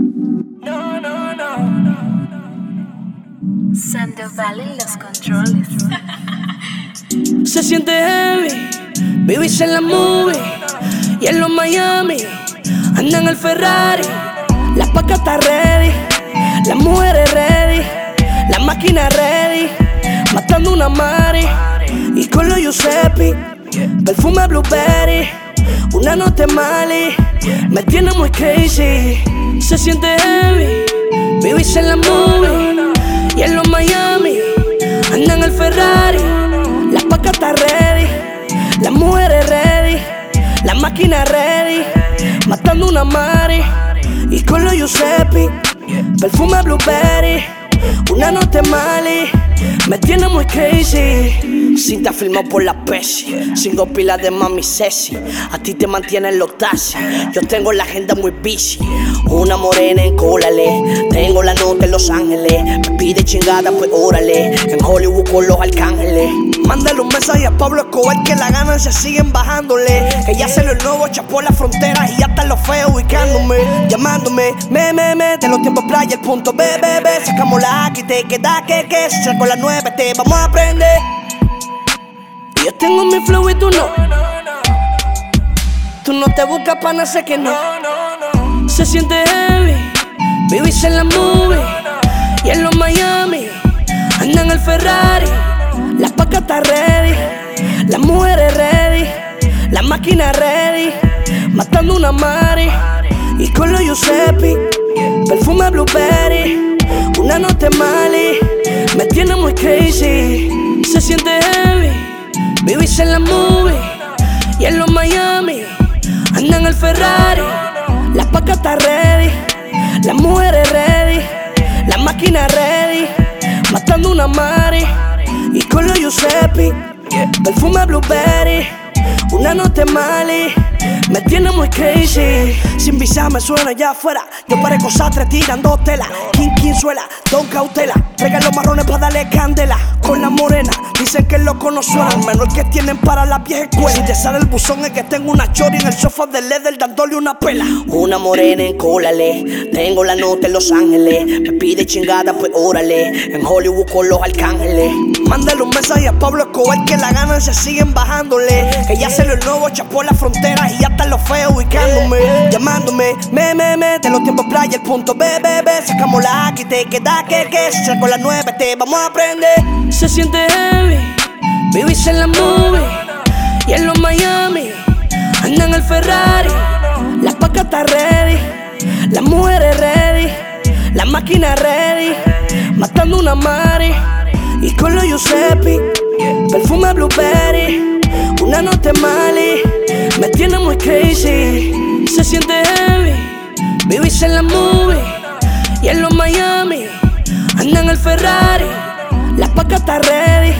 No, no, no. Sandoval en los controles. Se siente heavy, vivís en la movie y en los Miami andan el Ferrari. La paca está ready, las mujeres ready, la máquina ready, matando una Mari y con los Giuseppe, perfume blueberry, una nota Mali, me tiene muy crazy. Se siente heavy, vivís en la movie y en los Miami andan el Ferrari. La paca está ready, las mujeres ready, la máquina ready, matando una Mari. Y con los Giuseppe, perfume blueberry, una nota Mali, me tiene muy crazy. Cinta filmado por la Pepsi, cinco pilas de mami Ceci, a ti te mantienen los taxis, yo tengo la agenda muy busy, una morena en cólale, tengo la nota en Los Ángeles, me pide chingada pues órale, en Hollywood con los arcángeles. Mándale un mensaje a Pablo Escobar que la ganancia siguen bajándole. Que ya se lo nuevo, chapó las fronteras y ya están los feos ubicándome, llamándome. Me, me, me, de los tiempos playa, el punto B, B. Sacamos la A y te queda que, que. Si saco la nueve, te vamos a aprender. Yo tengo mi flow y tú no. Tú no te buscas pana, sé que no. Se siente heavy, vivís en la movie y en los Miami andan el Ferrari. La paca está ready, las mujeres ready, la máquina ready, matando una Mari y con los Giuseppe, perfume blueberry, una nota Mali, me tiene muy crazy. Se siente heavy, en la movie y en los Miami andan el Ferrari. La paca está ready, las mujeres ready, la máquina ready, matando una Mari y con los Giuseppe, perfume blueberry, una nota Mali, me tiene muy crazy. Sin visa me suena allá afuera, yo parezco sastre tirando tela, King King suela, Don Cautela, traigan los marrones para darle candela, con la que no suenan, menor que tienen para la vieja escuela. Si te sale el buzón es que tengo una chori en el sofá de leather dándole una pela. Una morena en cólale, tengo la nota en Los Ángeles, me pide chingada pues órale, en Hollywood con los arcángeles. Mándale un mensaje a Pablo Escobar que la ganancia siguen bajándole, que ya se lo nuevo, chapó las fronteras y ya están los feos ubicándome, llamándome, me, me, me, de los tiempos playa, el punto B, B, B, sacamos la A y te queda que, que, si saco la nueve te vamos a aprender. Se siente heavy, vivís en la movie y en los Miami andan el Ferrari, la paca está ready, las mujeres ready, la máquina ready, matando una Mari. Y con los Giuseppe, perfume blueberry, una nota Mali, me tiene muy crazy. Se siente heavy, vivís en la movie y en los Miami andan el Ferrari, la paca está ready,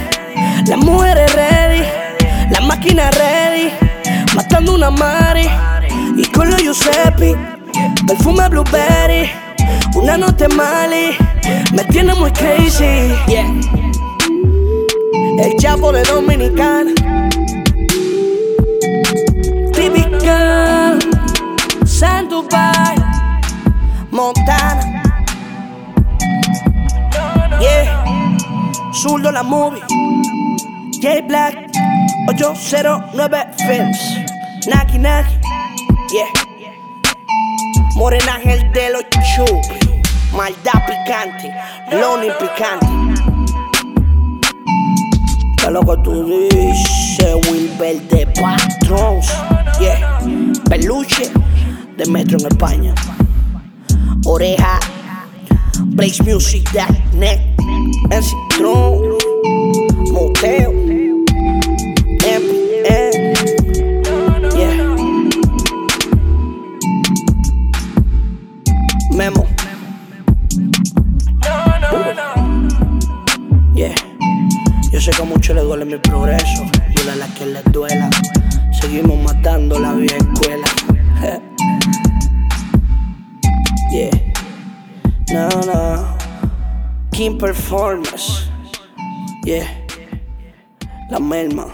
las mujeres ready, la máquina ready, matando una Mari y con los Giuseppe, perfume blueberry, una nota Mali, me tiene muy crazy. Yeah. El chavo de Dominicana. Típica San Dubai Montana Yeah Zurdo la movie J Black 809 Films Naki Naki Yeah Morena Ángel de los chupes Maldad picante Lonely picante ¿Qué es lo que tú dices, Wilber de Patrons? Yeah, peluche de Metro en España. Oreja, BlazeMusic.net, en Citron, Moteo, Yo sé que a muchos les duele mi progreso, y a las que les duela. Seguimos matando la vieja escuela. yeah. No, no. King Performance. Yeah. La Melma.